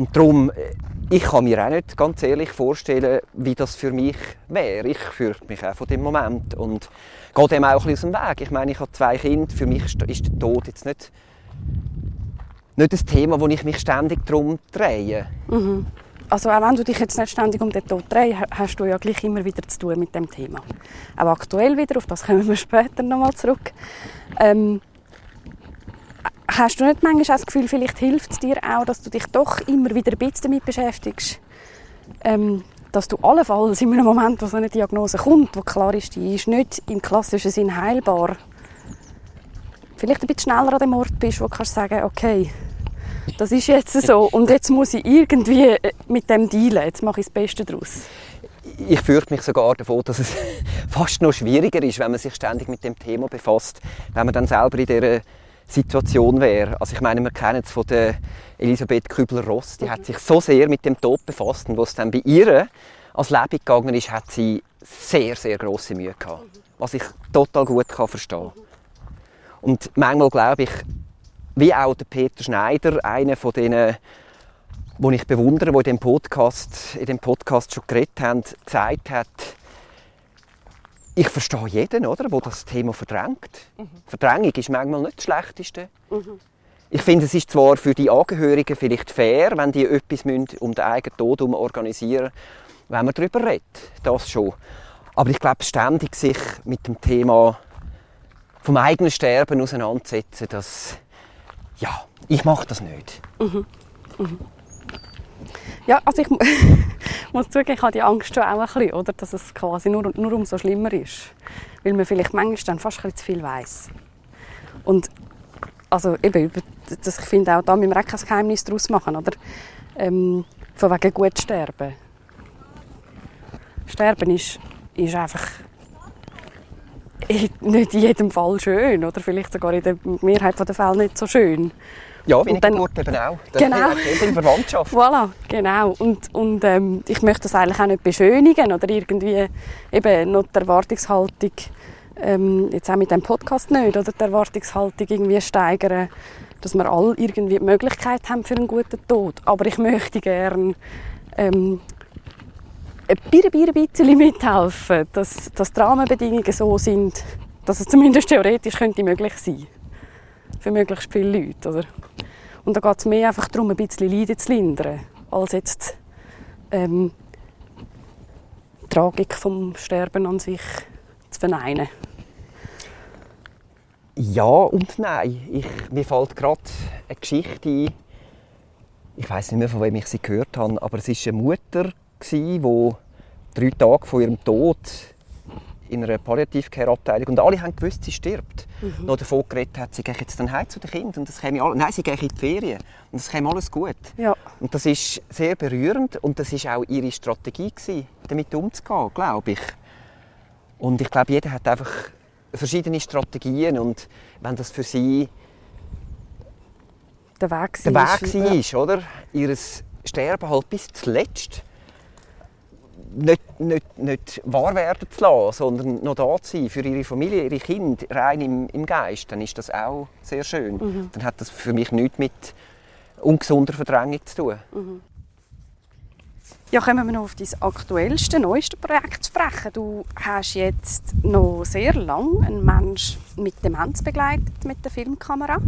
Und darum, äh, ich kann mir auch nicht ganz ehrlich vorstellen, wie das für mich wäre. Ich fürchte mich auch von dem Moment und gehe dem auch ein bisschen aus dem Weg. Ich meine, ich habe zwei Kinder, für mich ist der Tod jetzt nicht, nicht das Thema, wo ich mich ständig darum drehe. Mhm. Also auch wenn du dich jetzt nicht ständig um den Tod drehst, hast du ja gleich immer wieder zu tun mit dem Thema. Auch aktuell wieder, auf das kommen wir später nochmal zurück. Ähm, Hast du nicht manchmal das Gefühl, vielleicht hilft es dir auch, dass du dich doch immer wieder ein bisschen damit beschäftigst, ähm, dass du allenfalls in einem Moment, wo so eine Diagnose kommt, wo klar ist, die ist nicht im klassischen Sinn heilbar, vielleicht ein bisschen schneller an dem Ort bist, wo du kannst sagen, okay, das ist jetzt so und jetzt muss ich irgendwie äh, mit dem dealen, jetzt mache ich das Beste daraus. Ich fürchte mich sogar davon, dass es [LAUGHS] fast noch schwieriger ist, wenn man sich ständig mit dem Thema befasst, wenn man dann selber in dieser Situation wäre. Also ich meine, wir kennen es von der Elisabeth Kübler-Ross, die hat sich so sehr mit dem Tod befasst und was dann bei ihr als Leben gegangen ist, hat sie sehr, sehr große Mühe gehabt. Was ich total gut kann verstehen. Und manchmal glaube ich, wie auch der Peter Schneider, einer von denen, die ich bewundere, die in dem Podcast, in dem Podcast schon geredet haben, gesagt hat, ich verstehe jeden, oder, der das Thema verdrängt. Mhm. Verdrängung ist manchmal nicht das Schlechteste. Mhm. Ich finde, es ist zwar für die Angehörigen vielleicht fair, wenn die etwas um den eigenen Tod organisieren wenn man darüber redet. Das schon. Aber ich glaube, ständig sich mit dem Thema vom eigenen Sterben auseinandersetzen, das, ja, ich mache das nicht. Mhm. Mhm. Ja, also ich [LAUGHS] muss zugeben, ich habe die Angst schon auch ein bisschen, oder? dass es quasi nur, nur umso schlimmer ist. Weil man vielleicht manchmal dann fast ein bisschen zu viel weiss. Und also eben, das, ich finde auch da müssen wir auch kein Geheimnis daraus machen, oder? Ähm, von wegen gut sterben. Sterben ist, ist einfach nicht in jedem Fall schön oder vielleicht sogar in der Mehrheit der Fälle nicht so schön. Ja, wie eine dann, Geburt eben auch. Das genau. In Verwandtschaft. [LAUGHS] Voilà, genau. Und, und ähm, ich möchte das eigentlich auch nicht beschönigen oder irgendwie eben noch die Erwartungshaltung, ähm, jetzt auch mit dem Podcast nicht, oder die Erwartungshaltung irgendwie steigern, dass wir alle irgendwie die Möglichkeit haben für einen guten Tod. Aber ich möchte gerne ähm, ein bisschen mithelfen, dass, dass die Rahmenbedingungen so sind, dass es zumindest theoretisch könnte möglich sein könnte für möglichst viele Leute. Oder? Und da geht es mehr einfach darum, ein bisschen Leiden zu lindern, als jetzt ähm, die Tragik vom Sterben an sich zu verneinen. Ja und nein. Ich, mir fällt gerade eine Geschichte ein. Ich weiß nicht mehr, von wem ich sie gehört habe, aber es war eine Mutter, die drei Tage vor ihrem Tod in einer Palliativcare-Abteilung und alle haben gewusst, sie stirbt. Mhm. Noch davon geredet hat, sie geht jetzt dann heim zu den Kindern und das käme alles, nein, sie geht in die Ferien und es käme alles gut. Ja. Und das ist sehr berührend und das ist auch ihre Strategie gewesen, damit umzugehen, glaube ich. Und ich glaube, jeder hat einfach verschiedene Strategien und wenn das für sie der Weg, der Weg war, ja. oder? Ihres Sterben halt bis zuletzt nicht, nicht, nicht wahr werden zu lassen, sondern noch da zu sein für ihre Familie, ihre Kinder, rein im, im Geist, dann ist das auch sehr schön. Mhm. Dann hat das für mich nichts mit ungesunder Verdrängung zu tun. Mhm. Ja, kommen wir noch auf dein aktuellste, neueste Projekt zu sprechen. Du hast jetzt noch sehr lange einen Menschen mit Demenz begleitet mit der Filmkamera.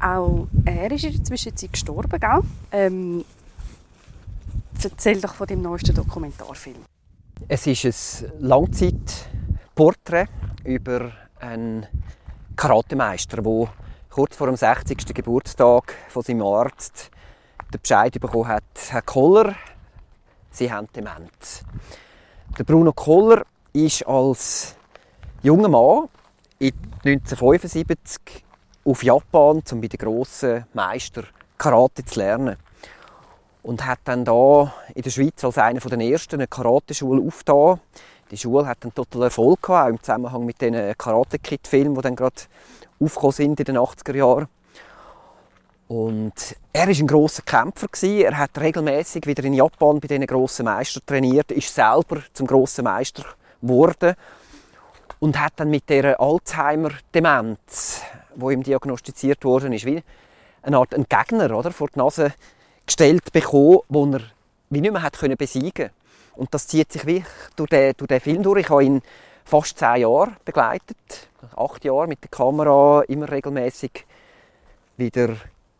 Auch er ist in der Zwischenzeit gestorben, gell? Ähm, Erzähl doch von deinem neuesten Dokumentarfilm. Es ist ein Langzeitporträt über einen Karatemeister, der kurz vor dem 60. Geburtstag von seinem Arzt den Bescheid bekommen hat, Herr Koller, Sie haben Demenz. Der Bruno Koller ist als junger Mann in 1975 auf Japan, um bei den grossen Meister Karate zu lernen. Und hat dann da in der Schweiz als einer der ersten eine Karate-Schule aufgetan. Die Schule hat einen totalen Erfolg gehabt, auch im Zusammenhang mit den Karate Kid-Filmen, die dann gerade aufgekommen sind in den 80er Jahren. Und er war ein grosser Kämpfer. Er hat regelmäßig wieder in Japan bei diesen grossen Meistern trainiert, ist selber zum grossen Meister geworden und hat dann mit der Alzheimer-Demenz, wo ihm diagnostiziert worden ist, wie eine Art ein Gegner oder, vor die Nase gestellt bekommen, den er wie nicht mehr hat besiegen Und das zieht sich wie durch den, durch den Film durch. Ich habe ihn fast zehn Jahre begleitet, acht Jahre mit der Kamera, immer regelmäßig wieder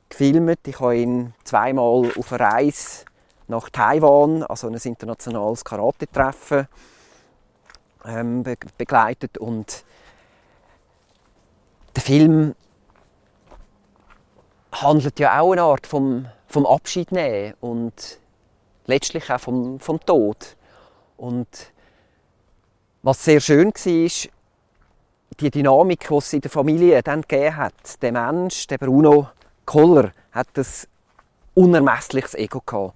gefilmt. Ich habe ihn zweimal auf einer Reise nach Taiwan, also ein internationales Karate-Treffen, ähm, be begleitet. Und der Film handelt ja auch eine Art vom, vom Abschied nehmen und letztlich auch vom, vom Tod. Und was sehr schön war, die Dynamik, die es in der Familie dann gegeben hat. Der Mensch, der Bruno, Koller hat ein unermessliches Ego gehabt.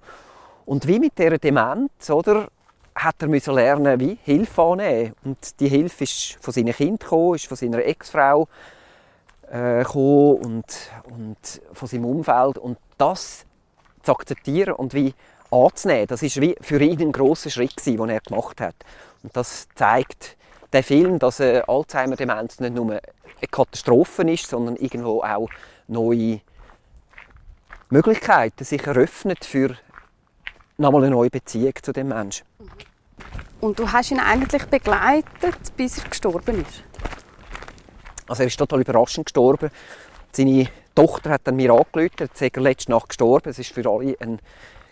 Und wie mit dieser Demenz, oder, hat er müssen lernen, wie Hilfe annehmen. Und die Hilfe ist von seinen Kindern gekommen, ist von seiner Ex-Frau äh, und, und von seinem Umfeld. Und das zu akzeptieren und wie anzunehmen, das ist wie für ihn ein großer Schritt den er gemacht hat. Und das zeigt der Film, dass Alzheimer-Demenz nicht nur eine Katastrophe ist, sondern irgendwo auch neue Möglichkeiten sich eröffnet für nochmal eine neue Beziehung zu dem Menschen. Und du hast ihn eigentlich begleitet, bis er gestorben ist? Also er ist total überraschend gestorben. Seine Tochter hat dann mir angerufen, er ist letzte Nacht gestorben. Es war für alle ein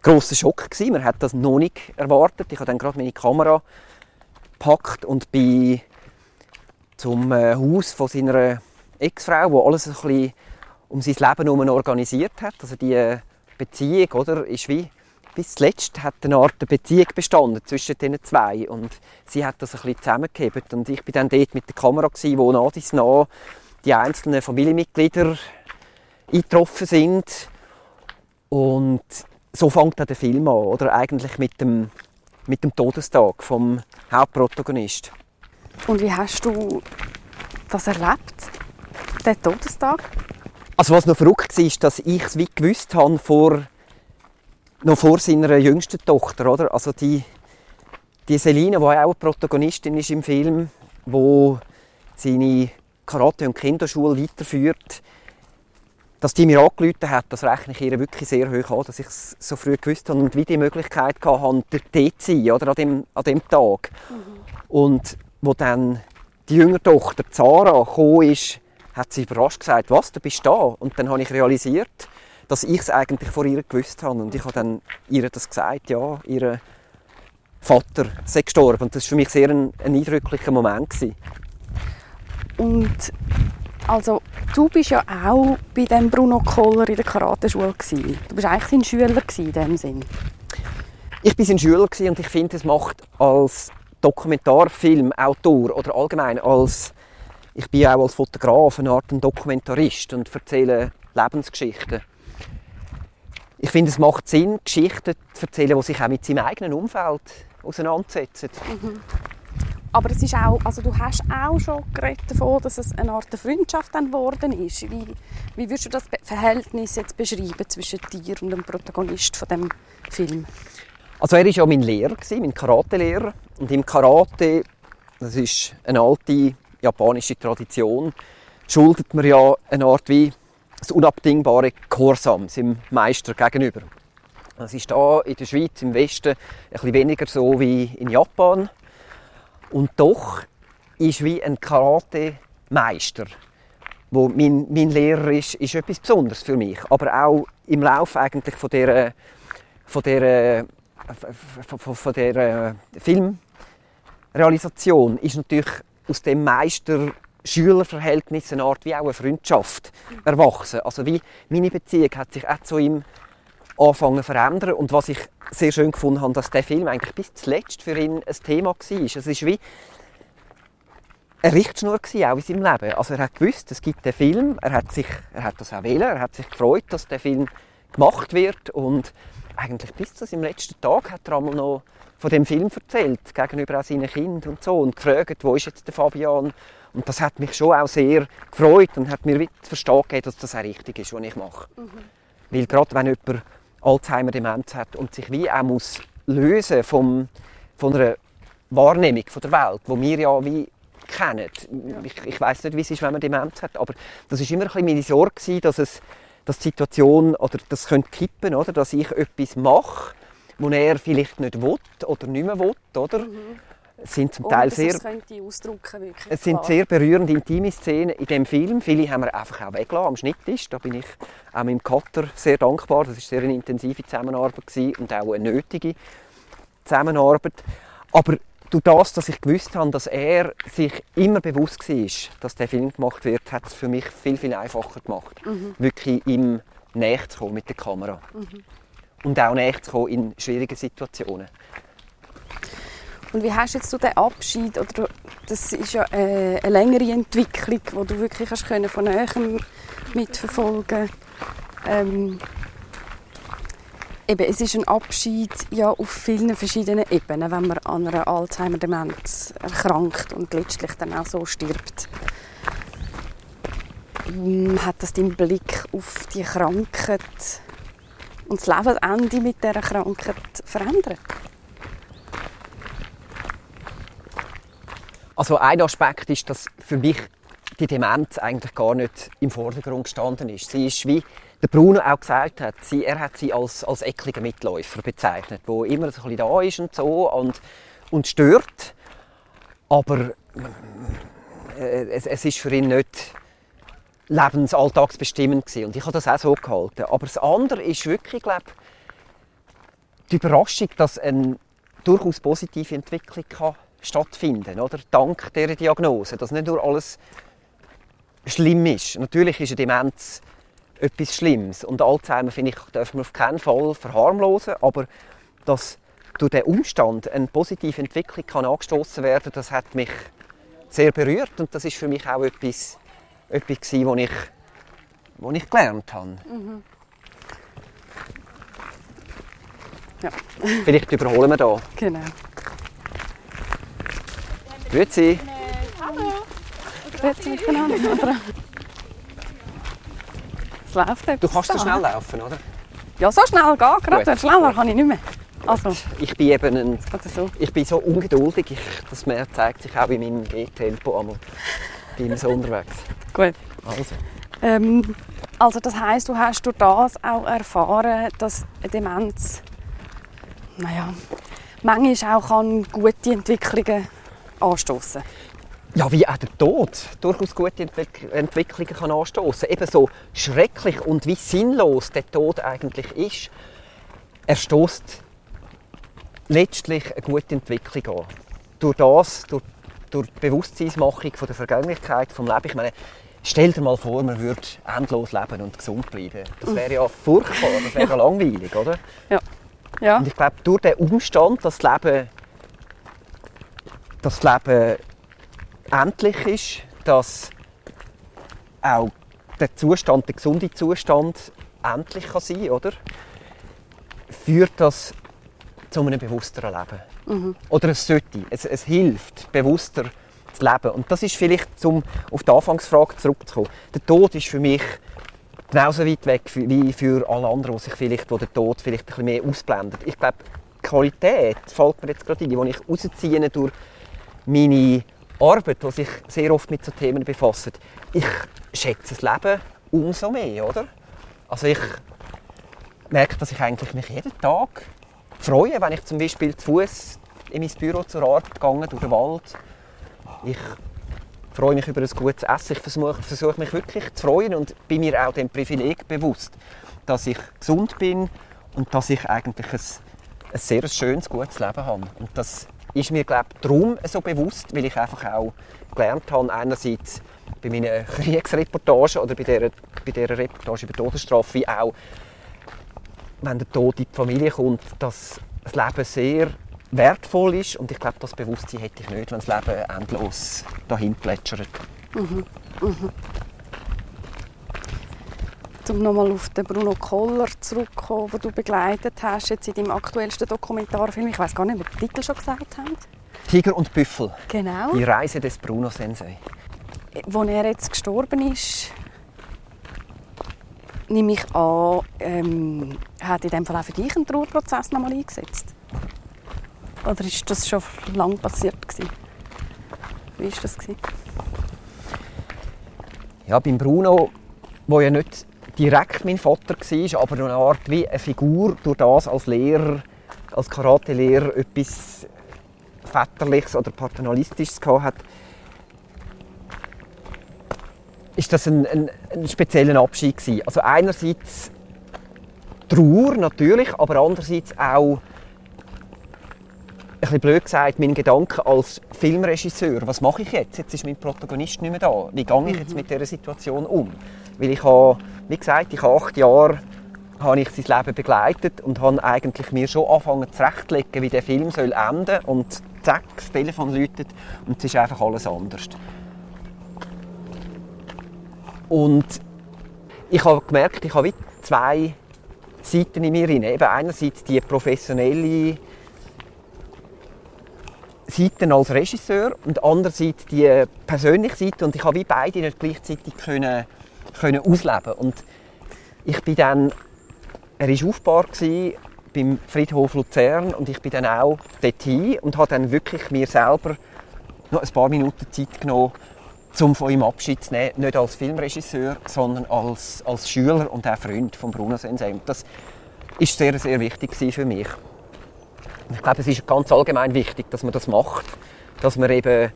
grosser Schock gewesen. Man hat das noch nicht erwartet. Ich habe dann gerade meine Kamera gepackt und bin zum äh, Haus von seiner Ex-Frau, wo alles ein bisschen um sein Leben herum organisiert hat. Also die äh, Beziehung, oder, ist wie bis zuletzt hat eine Art Beziehung bestanden zwischen den zwei und sie hat das ein bisschen zusammengehebt und ich bin dann dort mit der Kamera gewesen, wo nach dies nach die einzelnen Familienmitglieder eingetroffen sind und so fängt dann der Film an, oder eigentlich mit dem, mit dem Todestag vom Hauptprotagonist. Und wie hast du das erlebt, den Todestag? Also was noch verrückt war, ist, dass ich es wie gewusst habe vor, noch vor seiner jüngsten Tochter, oder? Also die, die Selina, die auch Protagonistin ist im Film, wo seine Karate- und Kinderschule weiterführt, dass die mir angerufen hat, das rechne ich ihr wirklich sehr hoch an, dass ich es so früh gewusst habe und wie die Möglichkeit hatte, dort zu sein, oder, an, dem, an dem Tag. Mhm. Und wo dann die jüngere Tochter Zara gekommen ist, hat sie überrascht gesagt, was, du bist da? Und dann habe ich realisiert, dass ich es eigentlich vor ihr gewusst habe. Und ich habe dann ihr das gesagt, ja, ihr Vater sei gestorben. Und das war für mich sehr ein, ein eindrücklicher Moment. Gewesen. Und also, du bist ja auch bei dem Bruno Koller in der Karateschule gewesen. Du bist eigentlich sein Schüler in dem Sinn. Ich war sein Schüler und ich finde, es macht als Dokumentarfilmautor oder allgemein als ich bin auch als Fotograf eine Art Dokumentarist und erzähle Lebensgeschichten. Ich finde, es macht Sinn, Geschichten zu erzählen, die sich auch mit seinem eigenen Umfeld auseinandersetzen. Mhm. Aber es ist auch, also du hast auch schon geredet davon, dass es eine Art Freundschaft geworden ist. Wie, wie würdest du das Verhältnis jetzt beschreiben zwischen dir und dem Protagonist von dem Film? Also er war ja mein Lehrer, mein Karate-Lehrer. Und im Karate, das ist eine alte japanische Tradition, schuldet man ja eine Art wie das unabdingbare Gehorsam seinem Meister gegenüber. Das ist da in der Schweiz im Westen ein bisschen weniger so wie in Japan. Und doch ist wie ein Karate-Meister, wo mein, mein Lehrer ist, ist etwas Besonderes für mich. Aber auch im Laufe eigentlich von der, von der, von, von der Filmrealisation ist natürlich aus dem Meister-Schüler-Verhältnis eine Art wie auch eine Freundschaft erwachsen. Also wie meine Beziehung hat sich auch zu ihm angefangen zu verändern und was ich sehr schön gefunden habe, dass der Film eigentlich bis zuletzt für ihn ein Thema war. Es ist wie eine Richtschnur gewesen, auch in seinem Leben. Also er hat gewusst, es gibt den Film, er hat, sich, er hat das auch wählen, er hat sich gefreut, dass der Film gemacht wird und eigentlich bis zu seinem letzten Tag hat er einmal noch von dem Film erzählt, gegenüber auch seinen Kindern und so und gefragt, wo ist jetzt der Fabian? Und das hat mich schon auch sehr gefreut und hat mir gegeben, dass das auch richtig ist, was ich mache. Mhm. Weil gerade wenn jemand Alzheimer-Demenz hat und sich wie auch muss lösen vom, von einer Wahrnehmung von der Welt, wo wir ja wie kennen. Ja. Ich, ich weiß nicht, wie es ist, wenn man Demenz hat, aber das ist immer ein bisschen meine Sorge dass es dass die Situation oder das könnte kippen, oder, dass ich etwas mache, wo er vielleicht nicht will oder nicht mehr will, oder? Mhm. Es sind zum Teil sehr, es sind sehr berührende, intime Szenen in dem Film. Viele haben wir einfach auch weggelassen am Schnitttisch. Da bin ich auch meinem Cutter sehr dankbar. Das war sehr eine intensive Zusammenarbeit und auch eine nötige Zusammenarbeit. Aber durch das, dass ich gewusst habe, dass er sich immer bewusst war, dass der Film gemacht wird, hat es für mich viel, viel einfacher gemacht, mhm. wirklich ihm näher zu kommen mit der Kamera. Mhm. Und auch näher zu kommen in schwierigen Situationen. Und wie hast jetzt du den Abschied, oder das ist ja eine, eine längere Entwicklung, die du wirklich hast können von näherem mitverfolgen ähm, eben, es ist ein Abschied ja auf vielen verschiedenen Ebenen, wenn man an einer Alzheimer-Demenz erkrankt und letztlich dann auch so stirbt. Hm, hat das deinen Blick auf die Krankheit und das Lebensende mit dieser Krankheit verändert? Also ein Aspekt ist, dass für mich die Demenz eigentlich gar nicht im Vordergrund gestanden ist. Sie ist, wie der Bruno auch gesagt hat, sie, er hat sie als, als ekligen Mitläufer bezeichnet, wo immer so ein bisschen da ist und so und, und stört. Aber äh, es, es ist für ihn nicht lebensalltagsbestimmend gewesen. und ich habe das auch so gehalten. Aber das andere ist wirklich, glaube die Überraschung, dass eine durchaus positive Entwicklung kann stattfinden oder? Dank dieser Diagnose, dass nicht nur alles schlimm ist. Natürlich ist eine Demenz etwas Schlimmes und Alzheimer, finde ich, dürfen wir auf keinen Fall verharmlosen, aber dass durch den Umstand eine positive Entwicklung kann angestoßen werden, das hat mich sehr berührt und das ist für mich auch etwas, etwas gewesen, was ich, was ich gelernt habe. Mhm. Ja. Vielleicht überholen wir da. Genau. Grüezi. Hallo. Grüezi miteinander. Es läuft etwas Du kannst so schnell laufen, oder? Ja, so schnell gehen gerade. Schneller kann ich nicht mehr. Also, ich bin eben ein, so. ich bin so ungeduldig. Ich, das mehr zeigt sich auch in meinem Gehtempo einmal. bin so unterwegs. Gut. Also. Ähm, also das heisst, du hast durch das auch erfahren, dass Demenz, naja, manchmal auch gute Entwicklungen anstoßen ja, wie auch der Tod durchaus gute Entwick Entwicklungen kann anstoßen. Eben so schrecklich und wie sinnlos der Tod eigentlich ist, er stößt letztlich eine gute Entwicklung an. Durch das, durch, durch die Bewusstseinsmachung von der Vergänglichkeit vom Leben. Ich meine, stell dir mal vor, man würde endlos leben und gesund bleiben. Das wäre ja furchtbar, das wäre ja langweilig, oder? Ja. ja. Und ich glaube, durch den Umstand, dass das Leben das Leben endlich ist, dass auch der Zustand, der gesunde Zustand endlich kann sein oder? Führt das zu einem bewussteren Leben. Mhm. Oder es sollte, es, es hilft, bewusster zu leben. Und das ist vielleicht, um auf die Anfangsfrage zurückzukommen. Der Tod ist für mich genauso weit weg wie für alle anderen, die sich vielleicht, wo der Tod vielleicht ein bisschen mehr ausblendet. Ich glaube, die Qualität fällt mir jetzt gerade ein, die ich rausziehe durch meine Arbeit, die sich sehr oft mit so Themen befasst. Ich schätze das Leben umso mehr, oder? Also ich merke, dass ich eigentlich mich jeden Tag freue, wenn ich zum Beispiel zu Fuß in mein Büro zur Arbeit gehe, durch den Wald. Ich freue mich über ein gutes Essen. Ich versuche, versuche mich wirklich zu freuen und bin mir auch dem Privileg bewusst, dass ich gesund bin und dass ich eigentlich ein, ein sehr schönes, gutes Leben habe. Und das ist mir glaube darum so bewusst, weil ich einfach auch gelernt habe, einerseits bei meinen [LAUGHS] Kriegsreportagen oder bei dieser, bei dieser Reportage über Todesstrafe, wie auch, wenn der Tod in die Familie kommt, dass das Leben sehr wertvoll ist und ich glaube, das Bewusstsein hätte ich nicht, wenn das Leben endlos dahin plätschert. Mhm. Mhm. Um nochmal auf den Bruno Koller zurückzukommen, den du begleitet hast, jetzt in deinem aktuellsten Dokumentarfilm. Ich weiß gar nicht, ob wir den Titel schon gesagt haben. Tiger und Büffel. Genau. Die Reise des Bruno Sensei. Als er jetzt gestorben ist, nehme ich an, ähm, hat in dem Fall auch für dich einen Trauerprozess nochmal eingesetzt? Oder ist das schon lange passiert gewesen? Wie war das? Gewesen? Ja, beim Bruno, wo ja nicht direkt mein Vater war, aber eine Art wie eine Figur, durch das als Lehrer, als Karate-Lehrer etwas Väterliches oder Paternalistisches hat, ist das ein, ein, ein spezieller Abschied gewesen. Also einerseits Trauer natürlich, aber andererseits auch bisschen blöd gesagt, mein Gedanke als Filmregisseur, was mache ich jetzt? Jetzt ist mein Protagonist nicht mehr da. Wie gehe ich jetzt mhm. mit dieser Situation um? Weil ich habe, wie gesagt, ich habe acht Jahre habe ich sein Leben begleitet und habe eigentlich mir schon angefangen zurechtzulegen, wie der Film soll enden und zack, das Telefon läutet und es ist einfach alles anders. Und ich habe gemerkt, ich habe zwei Seiten in mir Eben einerseits die professionelle Seite als Regisseur und andererseits die persönliche Seite und ich habe wie beide nicht gleichzeitig können, können ausleben und ich bin dann er war aufgebaut beim Friedhof Luzern und ich bin dann auch dorthin und habe dann wirklich mir selber noch ein paar Minuten Zeit genommen, um von ihm Abschied zu nehmen, nicht als Filmregisseur, sondern als, als Schüler und auch Freund von Bruno Sensei. Das ist sehr, sehr wichtig für mich. Ich glaube, es ist ganz allgemein wichtig, dass man das macht, dass man eben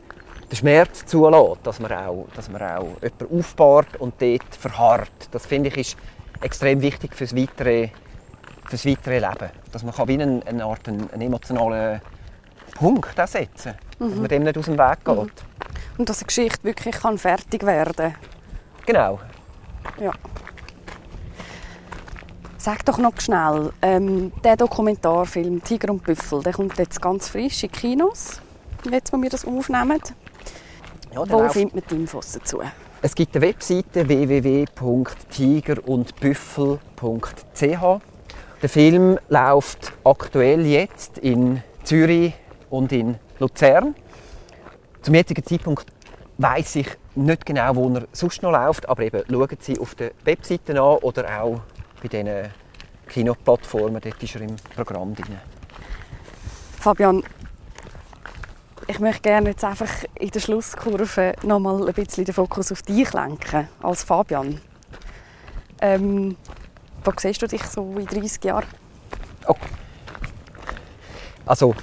den Schmerz zulässt, dass man auch, dass man auch jemanden aufbaut und dort verharrt. Das finde ich ist extrem wichtig fürs weitere, fürs weitere Leben. Dass man kann wie eine, eine Art einen, einen emotionalen Punkt setzen kann, mhm. dass man dem nicht aus dem Weg geht. Mhm. Und dass eine Geschichte wirklich kann fertig werden kann. Genau. Ja. Sag doch noch schnell, ähm, der Dokumentarfilm «Tiger und Büffel», der kommt jetzt ganz frisch in Kinos, jetzt, wo wir das aufnehmen. Ja, Wo findet man die Infos dazu? Es gibt eine Webseite www.tigerundbüffel.ch. Der Film läuft aktuell jetzt in Zürich und in Luzern. Zum jetzigen Zeitpunkt weiß ich nicht genau, wo er sonst noch läuft, aber eben schauen Sie auf der Webseite an oder auch bei diesen Kinoplattformen, dort ist er im Programm drin. Fabian, ich möchte gerne jetzt einfach in der Schlusskurve noch mal ein bisschen den Fokus auf dich lenken, als Fabian. Ähm, wo siehst du dich so in 30 Jahren? Oh. Also,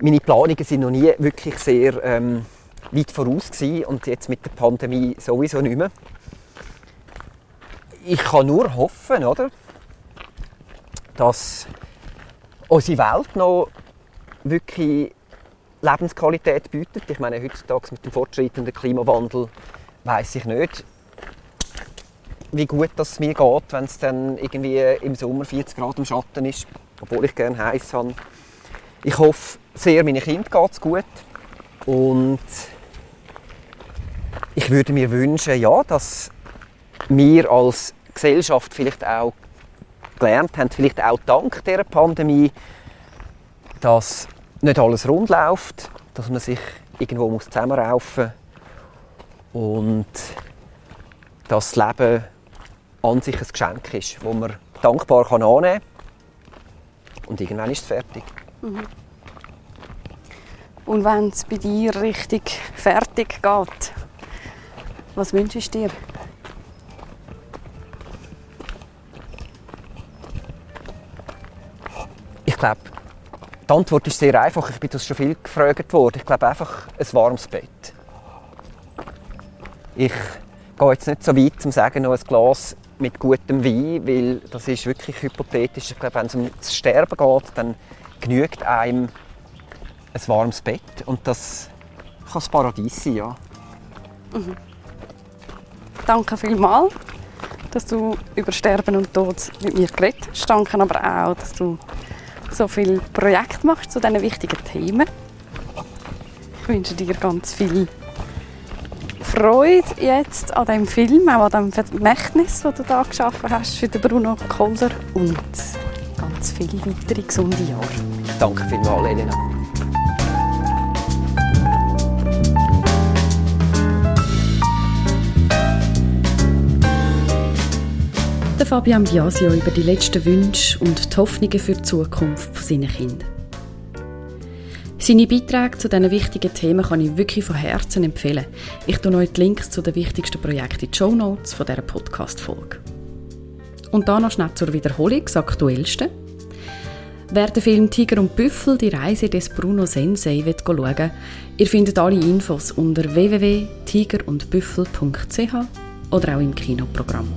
meine Planungen sind noch nie wirklich sehr ähm, weit voraus gewesen und jetzt mit der Pandemie sowieso nicht mehr. Ich kann nur hoffen, oder, dass unsere Welt noch wirklich Lebensqualität bietet. Ich meine, heutzutage mit dem fortschreitenden Klimawandel weiß ich nicht, wie gut es mir geht, wenn es dann irgendwie im Sommer 40 Grad im Schatten ist, obwohl ich gerne heiß habe. Ich hoffe sehr, meinen Kind geht es gut und ich würde mir wünschen, ja, dass wir als Gesellschaft vielleicht auch gelernt haben, vielleicht auch dank der Pandemie, dass nicht alles rund läuft, dass man sich irgendwo muss zusammenraufen muss und dass das Leben an sich ein Geschenk ist, das man dankbar kann annehmen kann. Und irgendwann ist es fertig. Mhm. Und wenn es bei dir richtig fertig geht, was wünschst du dir? Ich glaube, die Antwort ist sehr einfach. Ich bin das schon viel gefragt worden. Ich glaube einfach ein warmes Bett. Ich gehe jetzt nicht so weit, um zu sagen, noch ein Glas mit gutem Wein, weil das ist wirklich hypothetisch. Ich glaube, wenn es um das Sterben geht, dann genügt einem ein warmes Bett und das kann das Paradies sein, ja. Mhm. Danke vielmals, dass du über Sterben und Tod mit mir geredet hast. Danke aber auch, dass du so viele Projekte machst zu diesen wichtigen Themen. Ich wünsche dir ganz viel Freude jetzt an diesem Film, auch an dem Vermächtnis, das du da geschaffen hast für den Bruno Kolder und ganz viele weitere gesunde Jahre. Danke vielmals, Elena. Der Fabian Biasio über die letzten Wünsche und die Hoffnungen für die Zukunft seiner Kinder. Seine Beiträge zu diesen wichtigen Themen kann ich wirklich von Herzen empfehlen. Ich tue euch die Links zu den wichtigsten Projekten in die Show Notes von dieser Podcast-Folge. Und dann noch schnell zur Wiederholung, das Aktuellste. Wer den Film Tiger und Büffel, die Reise des Bruno Sensei, will schauen ihr findet alle Infos unter www.tigerundbüffel.ch oder auch im Kinoprogramm.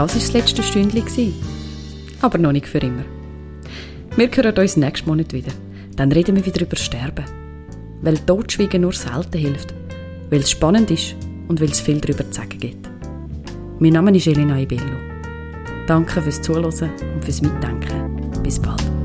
Das war das letzte Stündchen. Aber noch nicht für immer. Wir hören uns nächsten Monat wieder. Dann reden wir wieder über Sterben. Weil Totschweigen nur selten hilft. Weil es spannend ist und weil es viel darüber zu sagen gibt. Mein Name ist Elena Ibello. Danke fürs Zuhören und fürs Mitdenken. Bis bald.